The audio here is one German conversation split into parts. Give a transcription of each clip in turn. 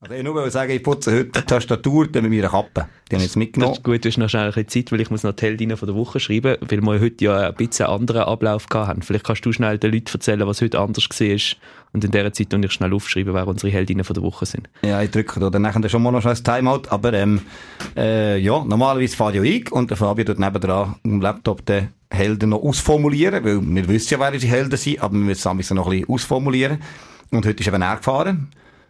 Also ich nur sagen, ich putze heute die Tastatur mit meiner Kappe. Die habe ich jetzt mitgenommen. Das ist gut, du hast noch schnell ein bisschen Zeit, weil ich muss noch die Heldin von der Woche schreiben, weil wir heute ja ein bisschen anderen Ablauf haben. Vielleicht kannst du schnell den Leuten erzählen, was heute anders war und in dieser Zeit ich schnell aufschreiben, wer unsere Heldinnen von der Woche sind. Ja, ich drücke da dann nachher schon mal noch schnell ein Timeout, aber ähm, äh, ja, normalerweise fahre ich und der Fabio tut nebendran am Laptop den Helden noch ausformulieren, weil wir wissen ja, wer unsere Helden sind, aber wir müssen es noch ein bisschen ausformulieren. Und heute ist eben er gefahren.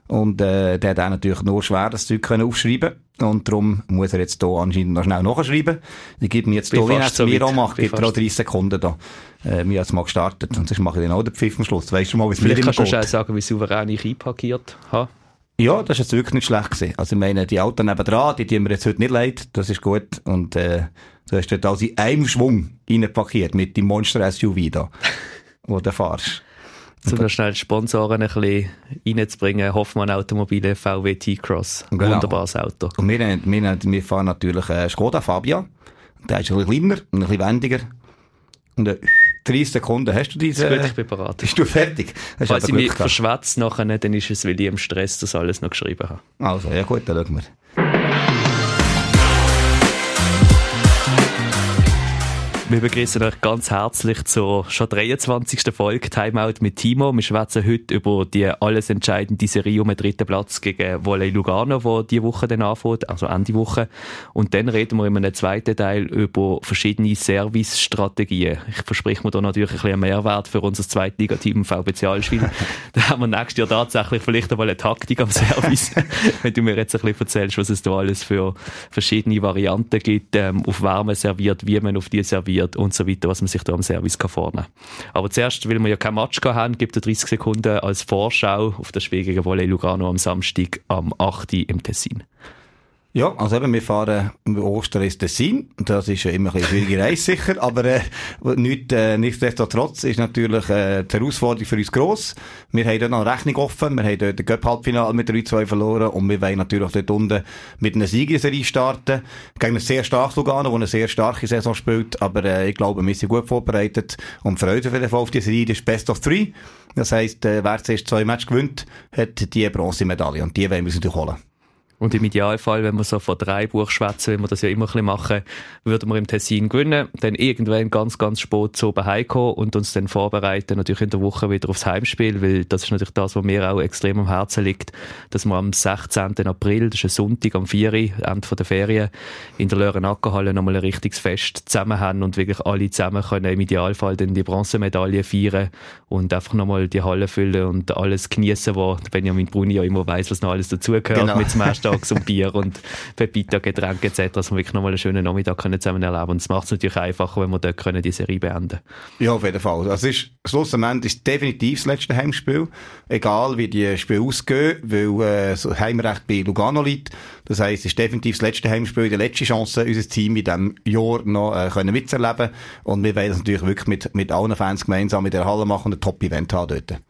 Und äh, der hat auch natürlich nur schwer das Zeug können aufschreiben und darum muss er jetzt hier anscheinend noch schnell nachschreiben. Ich gebe mir jetzt hier, wie er es mir auch macht, gibt er auch 30 Sekunden da. Äh, wir haben es mal gestartet und sonst mache ich dann auch den Pfiff am Schluss. Weißt du mal, wie es mir immer kannst du sagen, wie souverän ich einparkiert habe. Ja, das ist jetzt wirklich nicht schlecht gewesen. Also ich meine, die Autos nebenan, die tun mir jetzt heute nicht leid, das ist gut. Und äh, du hast dort also in einem Schwung reinparkiert mit dem Monster-SUV da, wo du fahrst um noch schnell Sponsoren ein bisschen reinzubringen. Hoffmann Automobile VW T-Cross. Genau. Wunderbares Auto. Und wir, wir, wir fahren natürlich äh, Skoda Fabia. Der ist ein bisschen kleiner und ein bisschen wendiger. Und äh, 30 Sekunden hast du diese... Gut, ich bin bereit. Bist du fertig? Hast Falls ich mich verschwätze nachher, dann ist es, weil ich im Stress das alles noch geschrieben habe. Also, ja gut, dann schauen wir. Wir begrüßen euch ganz herzlich zur schon 23. Folge Timeout mit Timo. Wir schwätzen heute über die alles entscheidende Serie um den dritten Platz gegen Volley Lugano, wo die Woche dann anfängt, also Ende Woche. Und dann reden wir in einem zweiten Teil über verschiedene Service-Strategien. Ich verspreche mir da natürlich ein bisschen Mehrwert für unser Zweitligateam VB Zialschwil. da haben wir nächstes Jahr tatsächlich vielleicht einmal eine Taktik am Service. Wenn du mir jetzt ein bisschen erzählst, was es da alles für verschiedene Varianten gibt, ähm, auf Wärme serviert, wie man auf die serviert wird und so weiter, was man sich da am Service kann vornehmen. Aber zuerst, weil wir ja kein Match haben, gibt es 30 Sekunden als Vorschau auf das Spiel gegen Volley Lugano am Samstag am 8. im Tessin. Ja, also eben, wir fahren im Ostern ins Tessin. Das ist ja immer ein schwierige Reise sicher, aber äh, nicht, äh, nichtsdestotrotz ist natürlich äh, die Herausforderung für uns gross. Wir haben dort noch eine Rechnung offen, wir haben dort den Cup-Halbfinale mit 3-2 verloren und wir wollen natürlich dort unten mit einer Siegerserie starten. Gegen ein sehr starkes Lugano, das eine sehr starke Saison spielt, aber äh, ich glaube, wir sind gut vorbereitet und freuen uns auf jeden Fall auf die Serie. Das ist Best of Three. Das heisst, äh, wer zuerst zwei Matches gewinnt, hat die Bronzemedaille und die wollen wir uns natürlich holen. Und im Idealfall, wenn wir so von drei Buch schwätzen, wie wir das ja immer ein bisschen machen, würden wir im Tessin gewinnen, dann irgendwann ganz, ganz spät zu oben heimkommen und uns dann vorbereiten, natürlich in der Woche wieder aufs Heimspiel, weil das ist natürlich das, was mir auch extrem am Herzen liegt, dass wir am 16. April, das ist ein Sonntag am 4. Ende der Ferien, in der Löhren-Ackerhalle nochmal ein richtiges Fest zusammen haben und wirklich alle zusammen können im Idealfall dann die Bronzemedaille feiern und einfach nochmal die Halle füllen und alles genießen, wo Benjamin Bruni ja immer weiß, was noch alles dazugehört genau. mit dem Mittags und Bier und Pepita, Getränke etc., dass wir wirklich nochmal einen schönen Nachmittag können zusammen erleben Und es macht es natürlich einfacher, wenn wir dort können die Serie beenden können. Ja, auf jeden Fall. Also ist, schlussendlich ist definitiv das letzte Heimspiel. Egal, wie die Spiele ausgehen, weil äh, das Heimrecht bei Lugano liegt. Das heisst, es ist definitiv das letzte Heimspiel, die letzte Chance, unser Team in diesem Jahr noch äh, können mitzuerleben. Und wir wollen das natürlich wirklich mit, mit allen Fans gemeinsam in der Halle machen und ein Top-Event haben dort.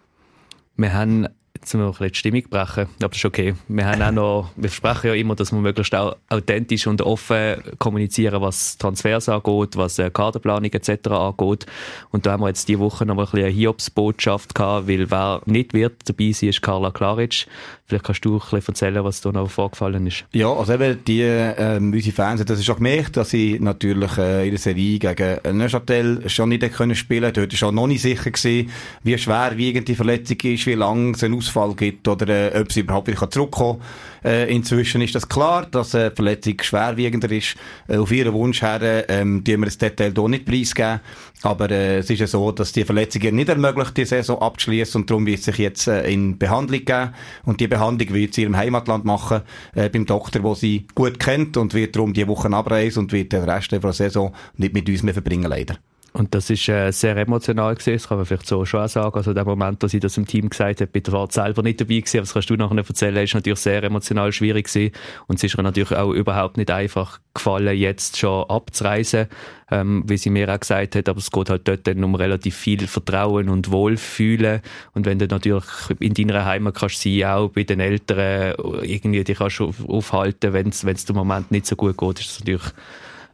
Wir haben Jetzt müssen wir ein die Stimmung brechen, aber das ist okay. Wir haben auch noch, wir versprechen ja immer, dass wir möglichst authentisch und offen kommunizieren, was Transfers angeht, was äh, Kaderplanung etc. angeht. Und da haben wir jetzt diese Woche noch ein bisschen eine Hiobsbotschaft gehabt, weil wer nicht wird dabei sein, ist Carla Klaric. Vielleicht kannst du ein bisschen erzählen, was da noch vorgefallen ist. Ja, also eben die, ähm, unsere Fans, das ist auch gemerkt, dass sie natürlich äh, in der Serie gegen Neuchâtel schon nicht können spielen. Dort ist auch noch nicht sicher gewesen, wie schwerwiegend die Verletzung ist, wie lange es einen Ausfall gibt oder äh, ob sie überhaupt wieder zurückkommen kann. Äh, inzwischen ist das klar, dass äh, die Verletzung schwerwiegender ist. Auf ihren Wunsch her, ähm, die wir das Detail hier nicht preisgeben. Aber äh, es ist ja so, dass die Verletzungen nicht ermöglicht, die Saison abzuschließen und darum wird sich jetzt äh, in Behandlung geben und die Behandlung wird sie in ihrem Heimatland machen, äh, beim Doktor, wo sie gut kennt und wird darum die Wochen abreisen und wird den Rest der Saison nicht mit uns mehr verbringen, leider. Und das ist äh, sehr emotional gewesen, das kann man vielleicht so schon sagen. Also der Moment, dass ich das im Team gesagt habe, bitte war selber nicht dabei gewesen, aber das kannst du nachher erzählen, ist natürlich sehr emotional schwierig gewesen. Und es ist mir natürlich auch überhaupt nicht einfach gefallen, jetzt schon abzureisen, ähm, wie sie mir auch gesagt hat, aber es geht halt dort dann um relativ viel Vertrauen und Wohlfühlen. Und wenn du natürlich in deiner Heimat kannst sein, auch bei den Eltern, irgendwie dich kannst aufhalten, wenn es im Moment nicht so gut geht, ist es natürlich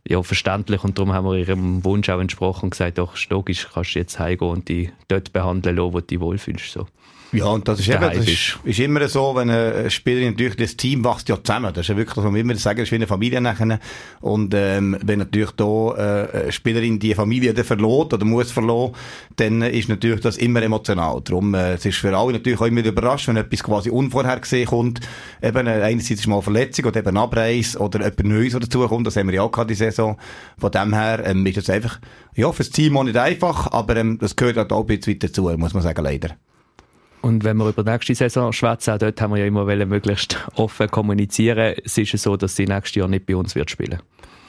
ja, verständlich und darum haben wir ihrem Wunsch auch entsprochen und gesagt, doch, logisch, kannst du jetzt heimgehen und dich dort behandeln lassen, wo du dich wohlfühlst. So. Ja, und das ist eben, das ist, ist, immer so, wenn eine Spielerin natürlich, das Team wächst ja zusammen. Das ist ja wirklich, was wir immer sagen, das ist wie eine Familie nachher. Und, ähm, wenn natürlich da, äh, eine Spielerin die Familie dann verloren oder muss verloren, dann ist natürlich das immer emotional. Darum, äh, es ist für alle natürlich auch immer überrascht, wenn etwas quasi unvorhergesehen kommt. Eben, äh, einerseits ist mal Verletzung oder eben Abreis oder jemand Neues dazu kommt. Das haben wir ja auch gerade die Saison. Von dem her, ähm, ist das einfach, ja, fürs Team auch nicht einfach, aber, ähm, das gehört halt auch ein bisschen weiter dazu, muss man sagen, leider. Und wenn wir über die nächste Saison schwätzen, auch dort haben wir ja immer möglichst offen kommunizieren. Es ist so, dass sie nächstes Jahr nicht bei uns wird spielen.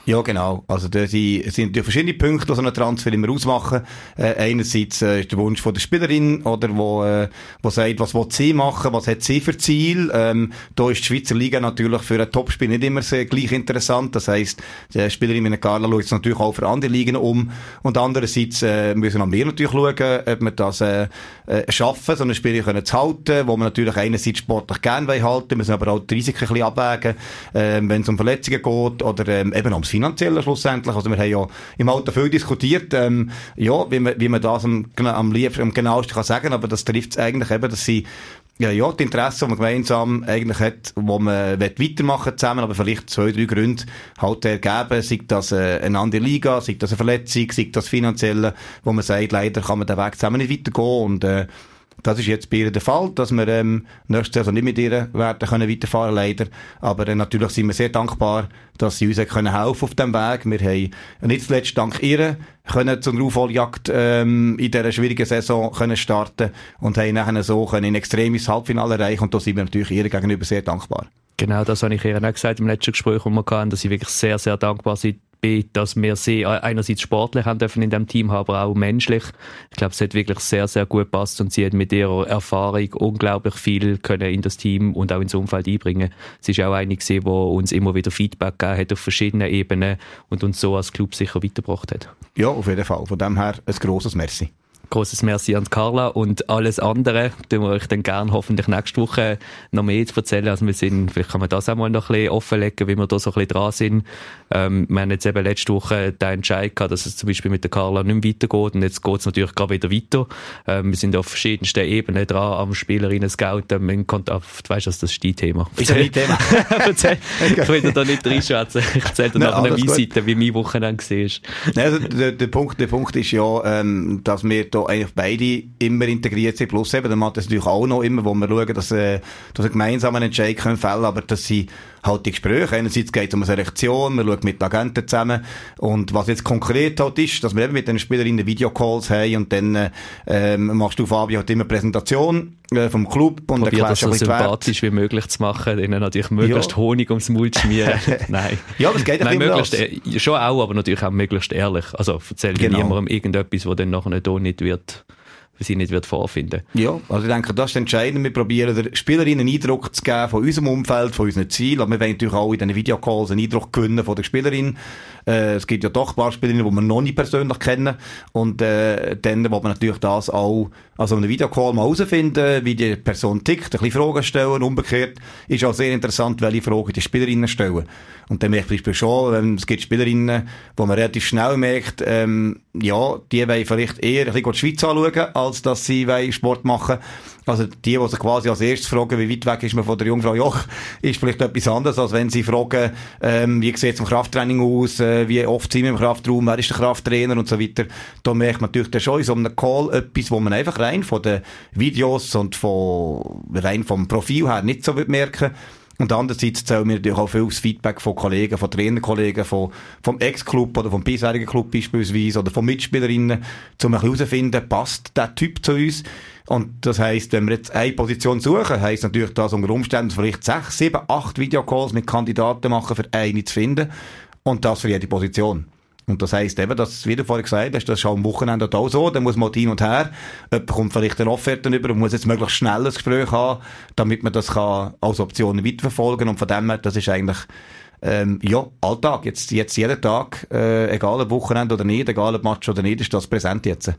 Ja, genau. Also, da sind, natürlich verschiedene Punkte, die so einen Transfer immer ausmachen. Äh, einerseits äh, ist der Wunsch von der Spielerin, oder, wo, äh, wo sagt, was will sie machen, was hat sie für Ziel. Ähm, da ist die Schweizer Liga natürlich für ein Topspiel nicht immer sehr gleich interessant. Das heisst, die Spielerin mit Carla schaut natürlich auch für andere Ligen um. Und andererseits äh, müssen auch wir natürlich schauen, ob wir das äh, äh, schaffen, so eine Spielerin zu halten, wo wir natürlich einerseits sportlich gerne halten, müssen aber auch die Risiken ein bisschen abwägen, äh, wenn es um Verletzungen geht oder ähm, eben ums finanziell schlussendlich. Also wir haben ja im Alter viel diskutiert, ähm, ja, wie man, wie man das am, am liebsten, am genauesten kann sagen, aber das trifft es eigentlich eben, dass sie ja, ja, die Interessen, die man gemeinsam eigentlich hat, wo man weitermachen zusammen, aber vielleicht zwei, drei Gründe halt ergeben, sei das äh, eine andere Liga, sei das eine Verletzung, sei das finanzielle, wo man sagt, leider kann man den Weg zusammen nicht weitergehen und äh, das ist jetzt bei ihr der Fall, dass wir ähm, nächstes Jahr nicht mit ihr werden können weiterfahren leider. Aber äh, natürlich sind wir sehr dankbar, dass sie uns können helfen auf dem Weg. Wir haben nicht zuletzt dank ihr können zur Aufholjagd ähm, in dieser schwierigen Saison können starten und haben nachher so können ein extremes Halbfinale erreichen und da sind wir natürlich ihr gegenüber sehr dankbar. Genau, das habe ich ihr auch gesagt im letzten Gespräch, wo wir hatten, dass sie wirklich sehr, sehr dankbar sind bin, dass wir sie äh, einerseits sportlich haben dürfen in dem Team, aber auch menschlich. Ich glaube, es hat wirklich sehr, sehr gut gepasst und sie hat mit ihrer Erfahrung unglaublich viel können in das Team und auch ins Umfeld einbringen. Sie ist auch eine die uns immer wieder Feedback gegeben hat auf verschiedenen Ebenen und uns so als Club sicher weitergebracht hat. Ja, auf jeden Fall. Von dem her ein grosses Merci. Großes Merci an Carla und alles andere, tun wir euch dann gerne hoffentlich nächste Woche noch mehr zu erzählen. Also wir sind, vielleicht kann man das auch mal noch ein bisschen offenlegen, wie wir da so ein bisschen dran sind. Ähm, wir haben jetzt eben letzte Woche den Entscheid gehabt, dass es zum Beispiel mit der Carla nicht mehr weitergeht und jetzt geht es natürlich gerade wieder weiter. Ähm, wir sind auf verschiedensten Ebenen dran, am Spielerinnen scouten, man kommt auf, du weißt, das ist dein Thema. Ist das dein Thema? ich will da nicht reinschätzen. Ich erzähle dir nachher eine Visite, wie mein Wochenende war. Also der, der, Punkt, der Punkt ist ja, ähm, dass wir da eigentlich beide immer integriert sind. Plus eben, dann macht das natürlich auch noch immer, wo wir schauen, dass, äh, dass wir gemeinsam einen Entscheid können fällen, aber dass sie halt die Gespräche. Einerseits geht es um eine Selektion, man schaut mit den Agenten zusammen. Und was jetzt konkret halt ist, dass wir eben mit den Spielerinnen Videocalls haben und dann äh, machst du, Fabio, halt immer Präsentation äh, vom Club und Probier das so sympathisch wie möglich zu machen, ihnen natürlich möglichst ja. Honig ums Mund schmieren. Nein. Ja, das geht Nein, möglichst, e schon auch, aber natürlich auch möglichst ehrlich. Also erzähl genau. niemandem irgendetwas, was dann nachher nicht wird sie nicht wird vorfinden. Ja, also ich denke, das ist entscheidend. Wir probieren der Spielerin einen Eindruck zu geben von unserem Umfeld, von unseren Zielen. Aber wir wollen natürlich auch in diesen Videocalls einen Eindruck gewinnen von der Spielerin. Äh, es gibt ja doch ein paar Spielerinnen, die wir noch nicht persönlich kennen. Und äh, dann wo man natürlich das auch, also einen Videocall mal herausfinden, wie die Person tickt, ein bisschen Fragen stellen. Umgekehrt ist auch sehr interessant, welche Fragen die Spielerinnen stellen. Und dann merkt man zum Beispiel schon, ähm, es gibt Spielerinnen, wo man relativ schnell merkt, ähm, ja, die wollen vielleicht eher ein bisschen die Schweiz anschauen, als dass sie Sport machen Also die, die sich quasi als erstes fragen, wie weit weg ist man von der Jungfrau Joch, ist vielleicht etwas anderes, als wenn sie fragen, ähm, wie sieht es im Krafttraining aus, äh, wie oft sind wir im Kraftraum, wer ist der Krafttrainer und so weiter. Da merkt man natürlich schon in so einem Call etwas, wo man einfach rein von den Videos und von, rein vom Profil her nicht so merken und andererseits zählen wir natürlich auch viel das Feedback von Kollegen, von Trainerkollegen, von, vom Ex-Club oder vom bisherigen Club beispielsweise oder von Mitspielerinnen, um herauszufinden, passt der Typ zu uns? Und das heisst, wenn wir jetzt eine Position suchen, heisst natürlich, dass unter Umständen vielleicht sechs, sieben, acht Videocalls mit Kandidaten machen, für eine zu finden. Und das für jede Position. Und das heisst eben, dass, wie du vorhin gesagt hast, das ist am Wochenende auch so, dann muss man hin und her, jemand kommt vielleicht eine Offerte über und muss jetzt möglichst schnell ein Gespräch haben, damit man das kann als Option weiterverfolgen und von dem her, das ist eigentlich, ähm, ja, Alltag, jetzt, jetzt jeden Tag, äh, egal ob Wochenende oder nicht, egal ob Match oder nicht, ist das präsent jetzt.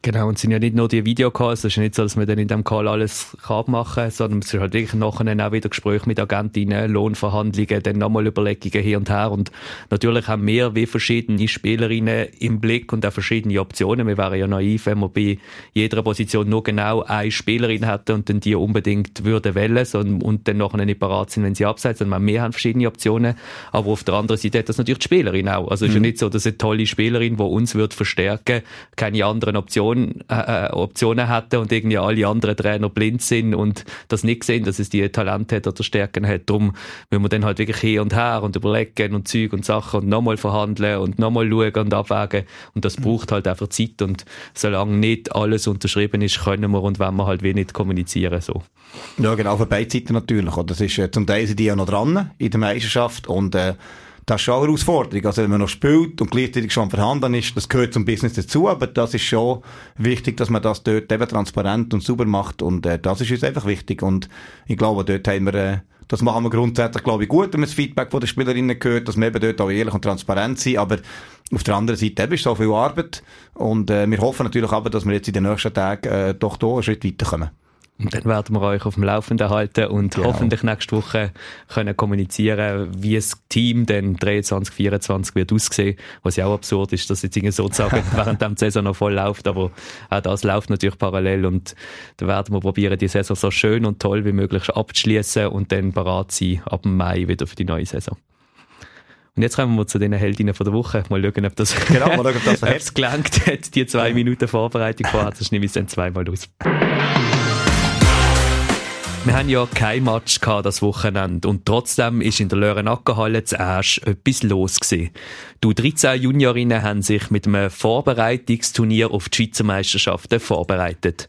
Genau, und es sind ja nicht nur die Videocalls, es ist nicht so, dass man dann in dem Call alles kann machen sondern es ist halt wirklich nachher auch wieder Gespräche mit Agentinnen, Lohnverhandlungen, dann nochmal Überlegungen hier und her und natürlich haben wir wie verschiedene Spielerinnen im Blick und auch verschiedene Optionen. Wir wären ja naiv, wenn wir bei jeder Position nur genau eine Spielerin hätten und dann die unbedingt würden wählen und, und dann nachher nicht parat sind, wenn sie abseits sind. Wir haben verschiedene Optionen, aber auf der anderen Seite hat das natürlich die Spielerin auch. Also es ist ja mhm. nicht so, dass eine tolle Spielerin, die uns wird verstärken, keine anderen Optionen Option, äh, äh, Optionen hätten und irgendwie alle anderen Trainer blind sind und das nicht sehen, dass es die Talente hat oder Stärken hat. Darum müssen wir dann halt wirklich hin und her und überlegen und Zeug und Sachen und nochmal verhandeln und nochmal schauen und abwägen. Und das braucht halt einfach Zeit und solange nicht alles unterschrieben ist, können wir und wenn wir halt wenig kommunizieren, so. Ja, genau, für beide Seiten natürlich. Das ist, äh, zum Teil sind die ja noch dran in der Meisterschaft und, äh, das ist schon eine Herausforderung. Also wenn man noch spielt und gleichzeitig schon verhandeln ist, das gehört zum Business dazu, aber das ist schon wichtig, dass man das dort eben transparent und sauber macht und äh, das ist uns einfach wichtig und ich glaube, dort haben wir äh, das machen wir grundsätzlich, glaube ich, gut, wenn man das Feedback von den Spielerinnen hört, dass wir eben dort auch ehrlich und transparent sind, aber auf der anderen Seite eben ist so viel Arbeit und äh, wir hoffen natürlich aber, dass wir jetzt in den nächsten Tagen äh, doch hier einen Schritt weiterkommen. Und dann werden wir euch auf dem Laufenden halten und genau. hoffentlich nächste Woche können kommunizieren, wie das Team dann 23, 24 wird aussehen. Was ja auch absurd ist, dass jetzt sozusagen während der Saison noch voll läuft, aber auch das läuft natürlich parallel und da werden wir probieren, die Saison so schön und toll wie möglich abzuschließen und dann parat sein ab Mai wieder für die neue Saison. Und jetzt kommen wir zu den Heldinnen von der Woche. Mal schauen, ob das, genau, mal schauen, ob das gelangt hat, die zwei Minuten Vorbereitung vorher. Das nehme ich dann zweimal aus. Wir haben ja kein Match gehabt das Wochenende und trotzdem ist in der Lörenackerhalle zuerst etwas los gewesen. Die 13 Juniorinnen haben sich mit einem Vorbereitungsturnier auf die Schweizer Meisterschaften vorbereitet.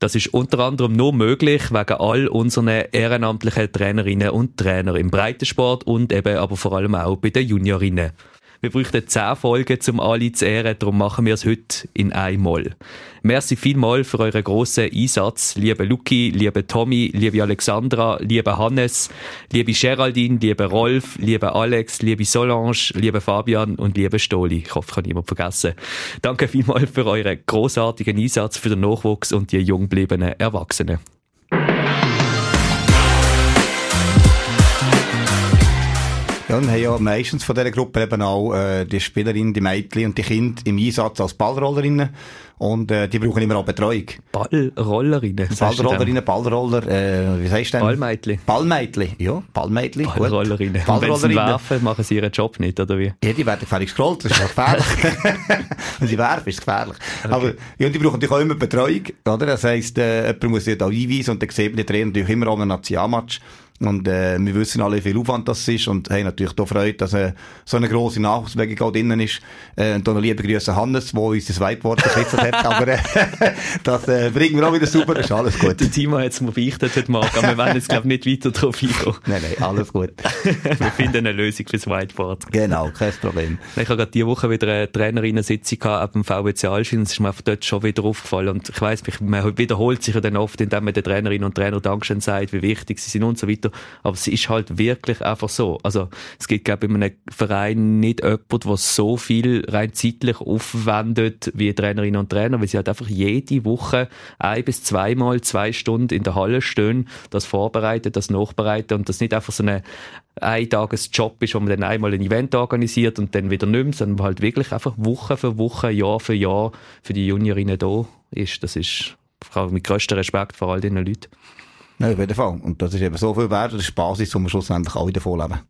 Das ist unter anderem nur möglich wegen all unseren ehrenamtlichen Trainerinnen und Trainer im Breitensport und eben aber vor allem auch bei den Juniorinnen. Wir bräuchten zehn Folgen, um alle zu ehren, darum machen wir es heute in einmal. Merci vielmals für euren grossen Einsatz, liebe Luki, liebe Tommy, liebe Alexandra, liebe Hannes, liebe Geraldine, liebe Rolf, liebe Alex, liebe Solange, liebe Fabian und liebe Stoli. Ich hoffe, ich habe niemand vergessen. Danke vielmals für euren großartigen Einsatz für den Nachwuchs und die jung gebliebenen Erwachsenen. Ja, wir haben ja meistens von dieser Gruppe eben auch äh, die Spielerinnen, die Mädchen und die Kinder im Einsatz als Ballrollerinnen. Und äh, die brauchen immer auch Betreuung. Ballrollerinnen? Ballrollerinnen, Ballroller, äh, wie sagst du denn? Ballmädchen. Ballmädchen, ja, Ballmädchen. Ballrollerinnen. Ballrollerinnen. wenn sie werfen, machen sie ihren Job nicht, oder wie? Ja, die werden gefährlich gescrollt, das ist auch gefährlich. wenn sie werfen, ist es gefährlich. Okay. Aber ja, und die brauchen natürlich auch immer Betreuung, oder? Das heisst, äh, jemand muss sie da einweisen und dann sieht man die Trainer natürlich immer auch einen Nationalmatch. Und äh, wir wissen alle, wie viel Aufwand das ist und haben natürlich da Freude, dass äh, so eine grosse Nachwuchsbewegung drinnen ist. Äh, und dann liebe Grüße Hannes, wo uns das Whiteboard gekritzelt hat, aber äh, das äh, bringen wir auch wieder super, ist alles gut. Der Timo hat es mir beichtet heute Morgen, aber wir werden jetzt glaube ich nicht weiter drauf eingehen. nein, nein, alles gut. wir finden eine Lösung fürs Whiteboard. Genau, kein Problem. Ich habe gerade diese Woche wieder eine Trainerinnen-Sitzung ab dem VWC Alschin, es ist mir dort schon wieder aufgefallen und ich weiss, man wiederholt sich ja dann oft, indem man den Trainerinnen und Trainer Dankeschön sagt, wie wichtig sie sind und so weiter weiter. Aber es ist halt wirklich einfach so. Also, es gibt, glaube ich, in einem Verein nicht jemand, der so viel rein zeitlich aufwendet wie Trainerinnen und Trainer, weil sie halt einfach jede Woche ein bis zweimal zwei Stunden in der Halle stehen, das vorbereiten, das nachbereiten und das nicht einfach so eine ein Tagesjob ist, wo man dann einmal ein Event organisiert und dann wieder nimmt, sondern halt wirklich einfach Woche für Woche, Jahr für Jahr für die Juniorinnen da ist. Das ist mit größtem Respekt vor all diesen Leuten. Nein, auf jeden Fall. Und das ist eben so viel wert, das ist Basis, um wir schlussendlich alle davon leben.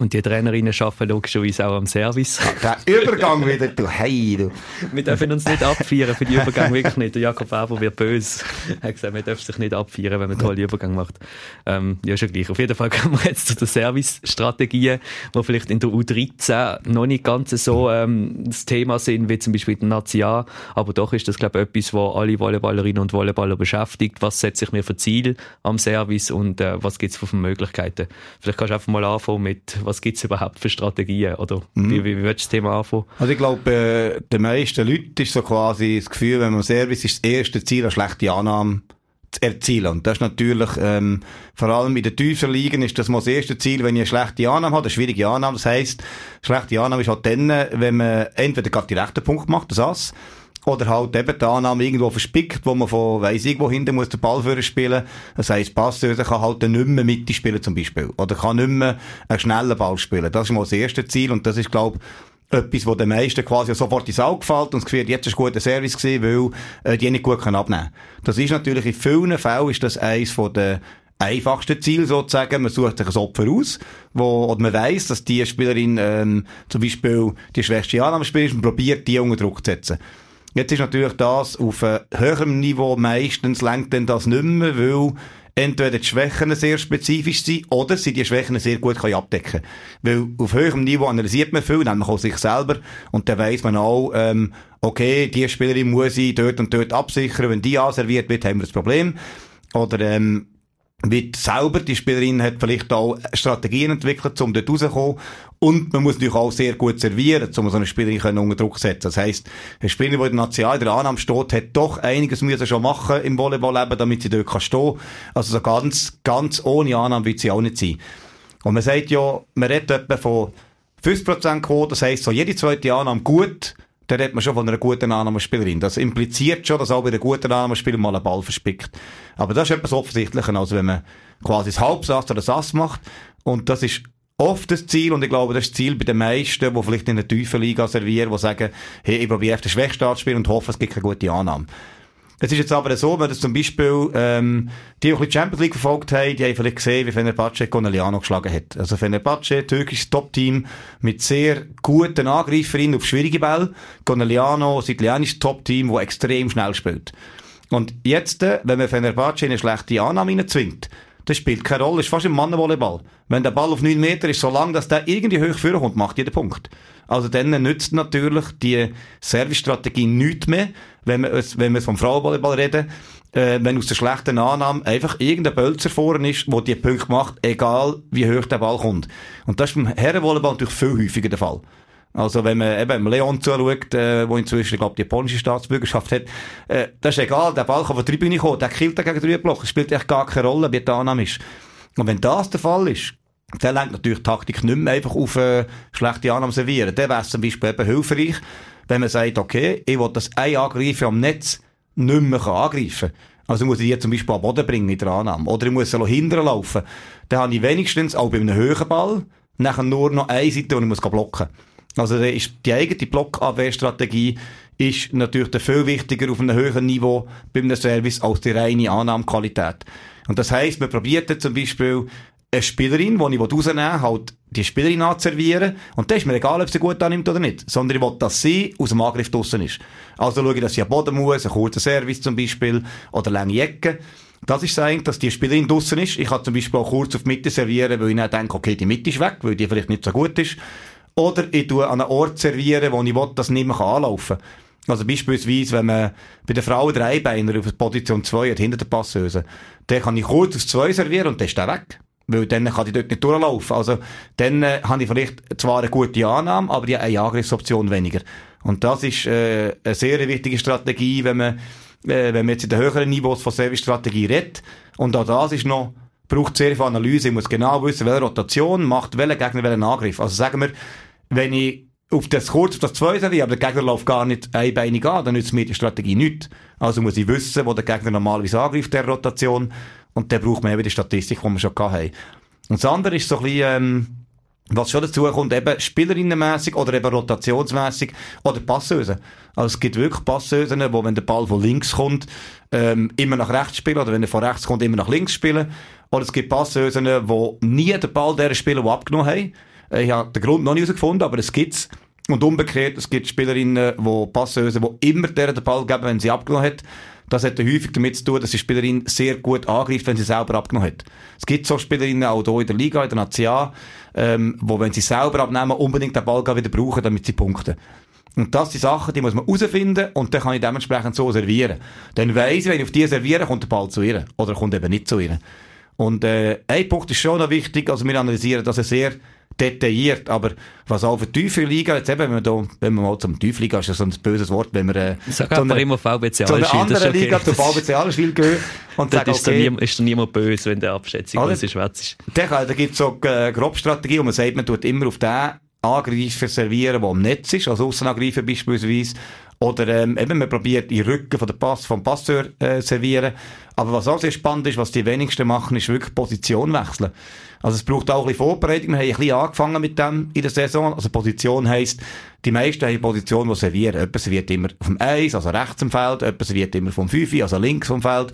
Und die Trainerinnen arbeiten logischerweise auch am Service. Der Übergang wieder, du, hey, du. Wir dürfen uns nicht abfeiern für die Übergang, wirklich nicht. Der Jakob Weber wird böse. Er hat gesagt, man darf sich nicht abfeiern, wenn man tolle Übergang macht. Ähm, ja, schon gleich. Auf jeden Fall kommen wir jetzt zu den Service-Strategien, die vielleicht in der U13 noch nicht ganz so ähm, das Thema sind, wie zum Beispiel in der Natia. Aber doch ist das, glaube ich, etwas, was alle Volleyballerinnen und Volleyballer beschäftigt. Was setze ich mir für Ziel am Service und äh, was gibt es für Möglichkeiten? Vielleicht kannst du einfach mal anfangen mit, was gibt es überhaupt für Strategien? Oder mhm. wie, wie, wie willst du das Thema anfangen? Also ich glaube, äh, den meisten Leuten ist so quasi das Gefühl, wenn man Service ist, das erste Ziel, eine schlechte Annahme zu erzielen. Und das ist natürlich, ähm, vor allem in den tiefen Ligen ist das mal das erste Ziel, wenn ich eine schlechte Annahme habe, eine schwierige Annahme. Das heisst, schlechte Annahme ist halt dann, wenn man entweder gerade die rechten Punkt macht, das Ass, oder halt eben die Annahme irgendwo verspickt, wo man von weiss irgendwo hinten muss den Ball führen spielen. Das heisst, Passlöser kann halt nicht mehr Mitte spielen zum Beispiel. Oder kann nicht mehr einen schnellen Ball spielen. Das ist mal das erste Ziel und das ist, glaube etwas, wo den meisten quasi sofort ins Auge fällt und das Gefühl, jetzt ist ein guter Service gewesen, weil äh, die nicht gut abnehmen können. Das ist natürlich in vielen Fällen ist das eines von den einfachsten Ziel sozusagen. Man sucht sich ein Opfer aus, wo, oder man weiss, dass die Spielerin ähm, zum Beispiel die schwächste Annahmespielerin ist und probiert, die unter Druck zu setzen. Jetzt ist natürlich das auf einem höherem Niveau meistens lenkt denn das nicht mehr, weil entweder die Schwächen sehr spezifisch sind oder sie die Schwächen sehr gut können abdecken Weil auf höherem Niveau analysiert man viel, nämlich auch sich selber. Und dann weiss man auch, ähm, okay, die Spielerin muss ich dort und dort absichern, wenn die anserviert wird, haben wir das Problem. Oder ähm, wird selber, die Spielerin hat vielleicht auch Strategien entwickelt, um dort rauszukommen. Und man muss natürlich auch sehr gut servieren, um so eine Spielerin unter Druck zu setzen. Das heisst, eine Spielerin, die in der National der Annahme steht, hat doch einiges müssen schon machen im Volleyball-Leben, damit sie dort kann stehen Also so ganz, ganz ohne Annahme wird sie auch nicht sein. Und man sagt ja, man redet etwa von 5% Quote, das heisst, so jede zweite Annahme gut, dann redet man schon von einer guten Annahmespielerin. Das impliziert schon, dass auch bei einer guten Annahmespieler mal ein Ball verspickt. Aber das ist etwas Offensichtlicher, als wenn man quasi das Halbsass oder das Ass macht. Und das ist oft das Ziel, und ich glaube, das ist das Ziel bei den meisten, die vielleicht in der tiefen Liga servieren, die sagen, hey, ich probiere auf den Schwächstart zu spielen und hoffe, es gibt keine gute Annahme. Es ist jetzt aber so, wenn das zum Beispiel, ähm, die, die Champions League verfolgt haben, die haben vielleicht gesehen, wie Fenerbahce Gonaliano geschlagen hat. Also Fenerbahce, türkisches Top-Team, mit sehr guten Angreiferinnen auf schwierige Bälle. Gonaliano, ein italienisches Top-Team, das extrem schnell spielt. Und jetzt, äh, wenn man Fenerbahce in eine schlechte Annahme zwingt, das spielt keine Rolle. Das ist fast im Mannenvolleyball. Wenn der Ball auf 9 Meter ist, solange dass der irgendwie hoch vorkommt, macht jeder Punkt. Also dann nützt natürlich die Servicestrategie nichts mehr, wenn wir, wenn wir vom Frauenvolleyball reden, äh, wenn aus der schlechten Annahme einfach irgendein Bölzer vorne ist, der die Punkte macht, egal wie hoch der Ball kommt. Und das ist beim Herrenvolleyball natürlich viel häufiger der Fall. Also wenn man eben Leon zuschaut, äh, wo inzwischen, ich glaube, die polnische Staatsbürgerschaft hat, äh, das ist egal, der Ball kann von der Tribüne kommen, der killt gegen drei Block, es spielt echt gar keine Rolle, wie die Annahme ist. Und wenn das der Fall ist, dann lenkt natürlich die Taktik nicht mehr einfach auf äh, schlechte Annahmen servieren. Dann wäre es zum Beispiel eben hilfreich, wenn man sagt, okay, ich will das ein Angreifen am Netz nicht mehr angreifen Also muss ich die zum Beispiel am Boden bringen in der Annahme. Oder ich muss sie hinterher laufen. Dann habe ich wenigstens auch bei einem höheren Ball nachher nur noch eine Seite, die ich muss blocken muss. Also dann ist die eigene Blockabwehrstrategie ist natürlich viel wichtiger auf einem höheren Niveau bei einem Service als die reine Annahmequalität. Und das heisst, man probiert zum Beispiel eine Spielerin, die ich rausnehmen halt die Spielerin anzuservieren. Und dann ist mir egal, ob sie gut annimmt oder nicht. Sondern ich will, dass sie aus dem Angriff draussen ist. Also schaue ich, dass sie am Boden muss, ein kurzer Service zum Beispiel, oder lange Ecken. Das ist eigentlich, dass die Spielerin draussen ist. Ich kann zum Beispiel auch kurz auf die Mitte servieren, weil ich dann denke, okay, die Mitte ist weg, weil die vielleicht nicht so gut ist. Oder ich tue an einen Ort servieren, wo ich will, dass niemand anlaufen kann. Also beispielsweise, wenn man bei der Frau drei Beiner auf Position 2 hat, hinter der Passeuse, dann kann ich kurz auf 2 servieren und dann ist der weg. Weil dann kann ich dort nicht durchlaufen. Also, dann äh, habe ich vielleicht zwar eine gute Annahme, aber die eine Angriffsoption weniger. Und das ist äh, eine sehr wichtige Strategie, wenn man, äh, wenn man jetzt in den höheren Niveaus von Service-Strategie redet. Und auch das ist noch, braucht sehr viel Analyse. Ich muss genau wissen, welche Rotation macht welcher Gegner welchen Angriff. Also sagen wir, wenn ich auf das kurz auf das Zweite aber der Gegner läuft gar nicht einbeinig an, dann nützt mir die Strategie nichts. Also muss ich wissen, wo der Gegner normalerweise angreift, der Rotation. Und dann braucht man eben die Statistik, die wir schon hatten. Und das andere ist so ein bisschen, ähm, was schon dazu kommt, eben spielerinnenmässig oder eben rotationsmässig oder Passösen. Also es gibt wirklich Passösen, wo wenn der Ball von links kommt, ähm, immer nach rechts spielen oder wenn er von rechts kommt, immer nach links spielen. Oder es gibt Passösen, wo nie den Ball der Spieler, die abgenommen haben. Ich habe den Grund noch nicht herausgefunden, aber es gibt's. Und umgekehrt, es gibt Spielerinnen, die Passösen, die immer der den Ball geben, wenn sie abgenommen hat. Das hat häufig damit zu tun, dass die Spielerin sehr gut angreift, wenn sie selber abgenommen hat. Es gibt so Spielerinnen auch hier in der Liga, in der National, ähm, wo, wenn sie selber abnehmen, unbedingt den Ball wieder brauchen, damit sie punkten. Und das sind Sachen, die muss man herausfinden und dann kann ich dementsprechend so servieren. Dann weiss ich, wenn ich auf die serviere, kommt der Ball zu ihr. Oder kommt eben nicht zu ihr. Und äh, ein Punkt ist schon noch wichtig, also wir analysieren das sehr detailliert, aber was auch für tiefe Liga, jetzt eben, wenn wir, da, wenn wir mal zum Tiefliga, ist ja so ein böses Wort, wenn wir äh, Sag zu einer, immer VBC zu einer anderen Liga, okay. zu VBC Alleswil gehen und sagen, ist, okay, ist da niemand böse, wenn der Abschätzung alles ist schwätzt. Da, da gibt es so äh, Grobstrategie, wo man sagt, man tut immer auf den Angreifer servieren, der am Netz ist, also Aussenangreifer beispielsweise, Oder ähm, eben, man probiert die Rücken von der Pass, vom Passeur äh, servieren. Aber was auch sehr spannend ist, was die wenigsten machen, ist wirklich Position wechseln. Also es braucht auch ein bisschen Vorbereitung. Wir haben ein bisschen angefangen mit dem in der Saison. Also Position heisst, die meisten haben Position, die servieren. Jemand serviert immer vom Eis, also rechts im Feld, jemand serviert immer vom Fünfi, also links vom Feld.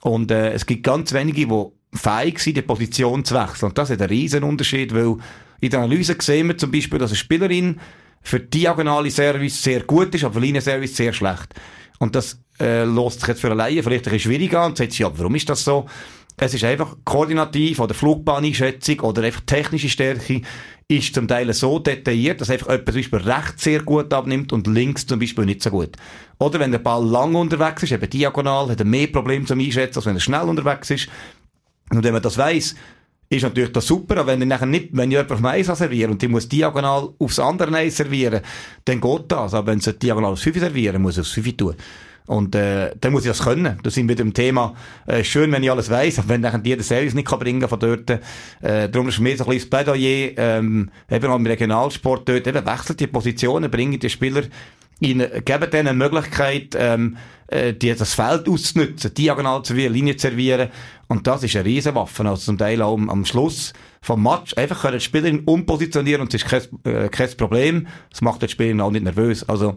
Und äh, es gibt ganz wenige, die fähig sind, die Position zu wechseln. Und das ist ein riesen Unterschied, weil in der Analyse sehen wir zum Beispiel, dass eine Spielerin für diagonale Service sehr gut ist, aber für Linienservice sehr schlecht. Und das äh, sich jetzt für alleine vielleicht ein bisschen schwierig an und sagt sich, ja, warum ist das so? Es ist einfach koordinativ oder Flugbahneinschätzung oder einfach technische Stärke ist zum Teil so detailliert, dass einfach jemand zum Beispiel rechts sehr gut abnimmt und links zum Beispiel nicht so gut. Oder wenn der Ball lang unterwegs ist, eben diagonal, hat er mehr Probleme zum Einschätzen, als wenn er schnell unterwegs ist. Und wenn man das weiss, ist natürlich das super, aber wenn ich nachher nicht, wenn ich jemand auf dem Eis serviere und die muss diagonal aufs andere Eis servieren, dann geht das. Aber wenn sie diagonal aufs 5 servieren, muss ich aufs 5 tun. Und äh, dann muss ich das können. Da sind wir dem Thema äh, schön, wenn ich alles weiss, aber wenn ich die den Service nicht kann bringen von dort. Äh, darum ist mich so ein bisschen das Plädoyer, ähm, eben auch im Regionalsport dort, eben wechselt die Positionen, bringen die Spieler ihnen, geben denen eine Möglichkeit, ähm, äh, die, das Feld auszunutzen, diagonal zu servieren, Linie zu servieren. Und das ist eine Riesenwaffe. Also zum Teil auch am, am Schluss vom Match einfach können die Spielerin umpositionieren und es ist kein, äh, kein Problem. Das macht die Spielerin auch nicht nervös. Also,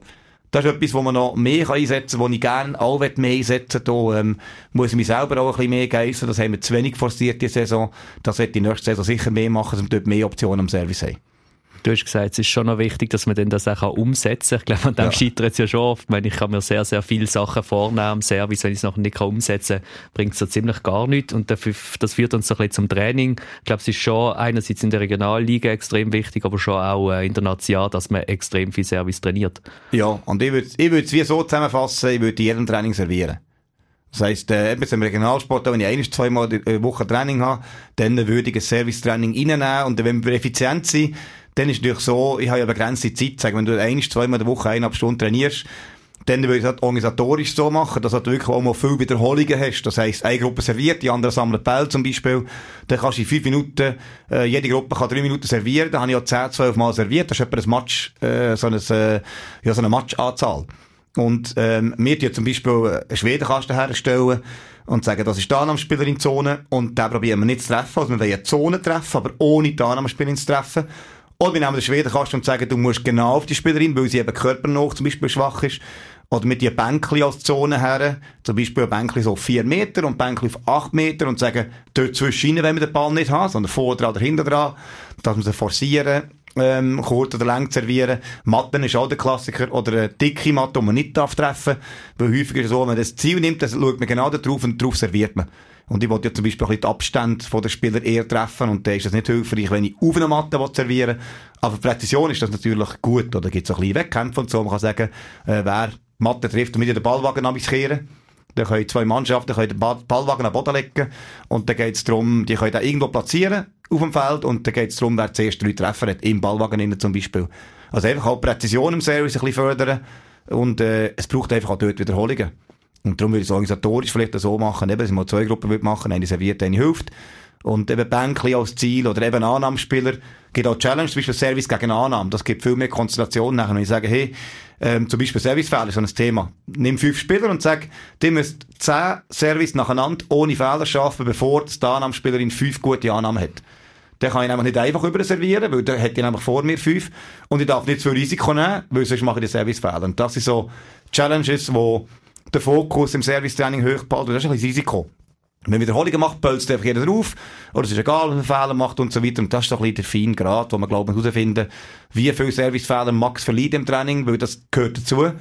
das ist etwas, wo man noch mehr einsetzen kann, wo ich gerne auch mehr einsetzen will. Da ähm, muss ich mich selber auch ein bisschen mehr geissen. Das haben wir zu wenig forciert, die Saison. Das wird die nächste Saison sicher mehr machen, dass wir dort mehr Optionen am Service haben. Du hast gesagt, es ist schon noch wichtig, dass man dann das auch umsetzen kann. Ich glaube, an dem ja. scheitert es ja schon oft. Ich, meine, ich kann mir sehr, sehr viele Sachen vornehmen Service. Wenn ich es noch nicht umsetzen kann, bringt es so ziemlich gar nichts. Und das führt uns so ein bisschen zum Training. Ich glaube, es ist schon einerseits in der Regionalliga extrem wichtig, aber schon auch äh, in der National, dass man extrem viel Service trainiert. Ja, und ich würde ich es wie so zusammenfassen, ich würde jedem Training servieren. Das heisst, äh, eben im Regionalsport, wenn ich ein, zweimal die Woche Training habe, dann würde ich ein Service-Training reinnehmen und wenn wir effizient sind, dann ist natürlich so, ich habe ja begrenzte Zeit, sagen, wenn du ein, zweimal in der Woche eineinhalb Stunden trainierst, dann würde ich halt organisatorisch so machen, dass du wirklich auch mal viele Wiederholungen hast. Das heisst, eine Gruppe serviert, die andere sammelt Bälle zum Beispiel. Dann kannst du in fünf Minuten, äh, jede Gruppe kann drei Minuten servieren, dann habe ich ja zehn, zwölf Mal serviert. Das ist etwa ein Match, äh, so, eine, äh, ja, so eine Matchanzahl. Und ähm, wir tun zum Beispiel einen Schwedenkasten herstellen und sagen, das ist die Annahmespielerin-Zone und den probieren wir nicht zu treffen. Also wir wollen eine Zone treffen, aber ohne die Annahmespielerin zu treffen. Oder wir nehmen den Schwedenkasten und sagen, du musst genau auf die Spielerin, weil sie eben körpernoch zum Beispiel schwach ist. Oder mit die Bänkli als Zone her, zum Beispiel ein Bänkli so auf 4 Meter und Bänkli auf 8 Meter und sagen, dort zwischen wenn wir den Ball nicht haben, sondern vorne oder hinten dran, dass wir sie forcieren, ähm, kurz oder lang servieren. Matten ist auch der Klassiker. Oder eine dicke Matte, die man nicht treffen darf. Weil häufig ist es so, wenn man das Ziel nimmt, dann schaut man genau darauf und darauf serviert man. Und ich wollte ja zum Beispiel ein bisschen die Abstände der Spieler eher treffen und da ist das nicht hilfreich, wenn ich auf einer Matte servieren will. Aber für Präzision ist das natürlich gut. Oder gibt es auch ein bisschen Wettkämpfe und so. Man kann sagen, äh, wer Matte trifft und mit den Ballwagen kehren. Dann können zwei Mannschaften können den Ballwagen am Boden legen und dann geht es darum, die können da irgendwo platzieren auf dem Feld und dann geht es darum, wer zuerst drei Treffer hat, im Ballwagen innen zum Beispiel. Also einfach auch Präzision im Service ein bisschen fördern und äh, es braucht einfach auch dort Wiederholungen. Und darum würde ich es organisatorisch vielleicht so machen, eben, dass ich mal zwei Gruppen machen eine serviert, eine hilft. Und eben Bänkli als Ziel oder eben Annahmespieler gibt auch Challenge, zum Beispiel Service gegen Annahme. Das gibt viel mehr Konstellationen nachher. Wenn ich sage, hey, ähm, zum Beispiel Servicefehler ist so ein Thema. Nimm fünf Spieler und sag, die müssen zehn Service nacheinander ohne Fehler schaffen, bevor die Annahmespielerin fünf gute Annahmen hat. Dann kann ich nämlich nicht einfach überservieren, weil der hat ja nämlich vor mir fünf. Und ich darf nicht zu viel Risiko nehmen, weil sonst mache ich den Servicefehler. Und das sind so Challenges, wo der Fokus im Servicetraining hoch behalten. Das ist ein bisschen Risiko. Wenn man Wiederholungen macht, pölzt einfach jeder drauf. Oder es ist egal, wenn man Fehler macht und so weiter. Und das ist doch ein bisschen der feine Grad, wo man, glaube ich, herausfinden wie viele Servicefehler Max verliert im Training, weil das gehört dazu.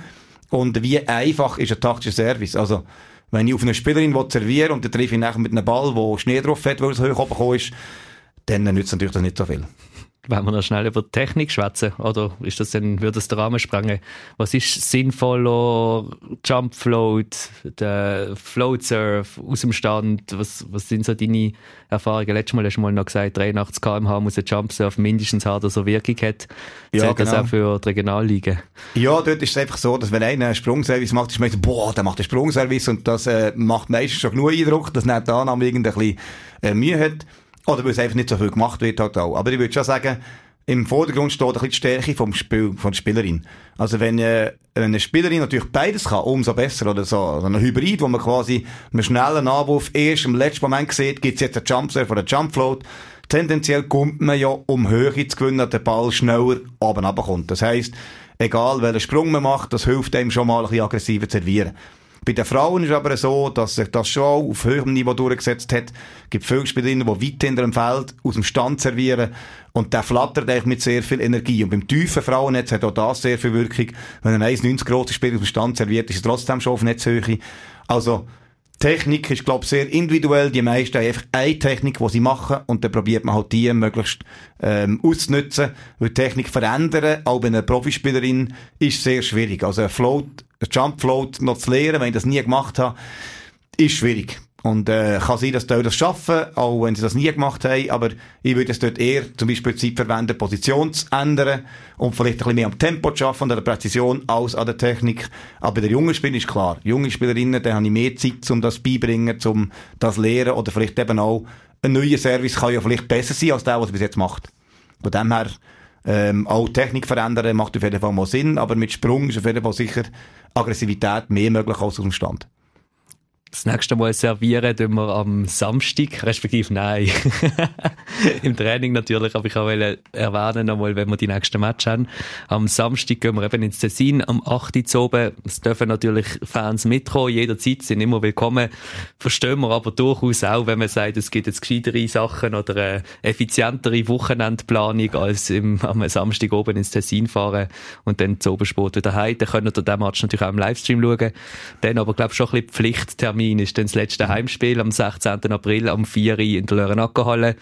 Und wie einfach ist ein taktischer Service. Also, wenn ich auf eine Spielerin serviere und dann treffe ich nachher mit einem Ball, der Schnee drauf hat, weil es hoch oben ist, dann nützt natürlich das nicht so viel. Wenn wir noch schnell über die Technik schwätzen, oder ist das dann, würde das den Rahmen sprengen? Was ist sinnvoller Jump Float, der Float Surf aus dem Stand? Was, was sind so deine Erfahrungen? Letztes Mal hast du mal noch gesagt, 83 km/h muss ein Jump Surf mindestens haben, dass er Wirkung hat. Ja, Zählt genau. das auch für die Regionalliga? Ja, dort ist es einfach so, dass wenn einer einen Sprungservice macht, ist man boah, der macht einen Sprungservice und das äh, macht meistens schon genug Eindruck, dass nicht der Annahme irgendein bisschen äh, Mühe hat. Oder weil es einfach nicht so viel gemacht wird halt auch. Aber ich würde schon sagen, im Vordergrund steht ein bisschen die Stärke vom Spiel, von der Spielerin. Also wenn, äh, wenn eine Spielerin natürlich beides kann, umso besser, oder so. so ein Hybrid, wo man quasi einen schnellen Anwurf erst im letzten Moment sieht, gibt's jetzt einen Jumpserve oder einen Jumpfloat. Tendenziell kommt man ja, um Höhe zu gewinnen, der Ball schneller oben runterkommt. Das heisst, egal welchen Sprung man macht, das hilft einem schon mal ein bisschen aggressiver zu servieren. Bei den Frauen ist aber so, dass sich das schon auf höherem Niveau durchgesetzt hat. Es gibt viele Spielerinnen, die weit hinter dem Feld aus dem Stand servieren. Und der flattert eigentlich mit sehr viel Energie. Und beim tiefen Frauennetz hat auch das sehr viel Wirkung. Wenn ein 1,90 grosser Spieler aus dem Stand serviert, ist er trotzdem schon auf Netzhöhe. Also, Technik ist, glaube ich, sehr individuell. Die meisten haben einfach eine Technik, die sie machen, und dann probiert man halt die möglichst ähm, auszunutzen. Weil Technik verändern, auch bei einer Profispielerin, ist sehr schwierig. Also ein Float, ein Jump Float noch zu lernen, wenn ich das nie gemacht habe, ist schwierig. Und äh, kann sein, dass die das schaffen, auch wenn sie das nie gemacht haben, aber ich würde es dort eher zum Beispiel Zeit verwenden, Position zu ändern und vielleicht ein bisschen mehr am Tempo zu arbeiten, an der Präzision als an der Technik. Aber bei den jungen Spielern ist klar, junge Spielerinnen, da habe ich mehr Zeit, um das beibringen, um das lernen oder vielleicht eben auch ein neuer Service kann ja vielleicht besser sein als der, was er bis jetzt macht. Von dem her ähm, auch Technik verändern macht auf jeden Fall mal Sinn, aber mit Sprung ist auf jeden Fall sicher Aggressivität mehr möglich als aus dem Stand. Das nächste Mal servieren tun wir am Samstag, respektive nein. Im Training natürlich, aber ich wollte erwähnen nochmal, wenn wir die nächsten Match haben. Am Samstag gehen wir eben ins Tessin, am 8. Uhr oben. Es dürfen natürlich Fans mitkommen, jederzeit sind immer willkommen. Verstehen wir aber durchaus auch, wenn man sagt, es gibt jetzt gescheitere Sachen oder eine effizientere Wochenendplanung als im, am Samstag oben ins Tessin fahren und dann zu Obersport wieder heim. Dann könnt ihr den Match natürlich auch im Livestream schauen. Dann aber, glaube ich, schon ein bisschen Pflichttermin Termin ist dann das letzte Heimspiel am 16. April am 4. in der Lörenackerhalle.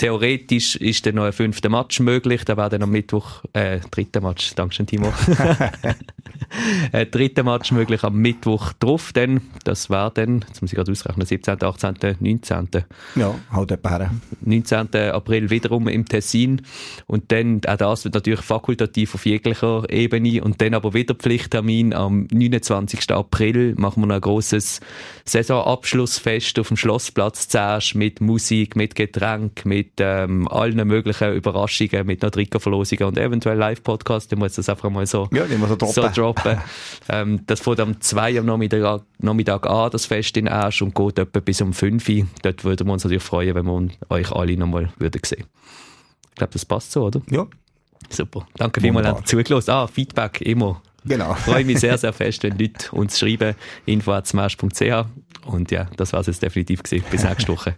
Theoretisch ist dann noch ein fünfter Match möglich. Da wäre dann am Mittwoch, äh, dritter Match, Dankeschön, Timo. ein dritter Match möglich am Mittwoch drauf, dann, das wäre dann, jetzt muss ich gerade ausrechnen, 17., 18., 19. Ja, halt etwa 19. April wiederum im Tessin. Und dann, auch das wird natürlich fakultativ auf jeglicher Ebene. Und dann aber wieder Pflichttermin am 29. April machen wir noch ein grosses Saisonabschlussfest auf dem Schlossplatz zuerst mit Musik, mit Getränk, mit mit ähm, allen möglichen Überraschungen, mit einer Trikotverlosungen und eventuell Live-Podcast. Ich muss das einfach mal so, ja, so droppen. So droppen. ähm, das fängt am 2 am Nachmittag, Nachmittag an, das Fest in Asch, und geht etwa bis um 5 Uhr. Dort würden wir uns natürlich freuen, wenn wir euch alle nochmal würden sehen. Ich glaube, das passt so, oder? Ja. Super. Danke vielmals, dass ihr zugelassen Ah, Feedback immer. Genau. Ich freue mich sehr, sehr fest, wenn Leute uns schreiben. info.smash.ch Und ja, das war es jetzt definitiv gewesen. Bis nächste Woche.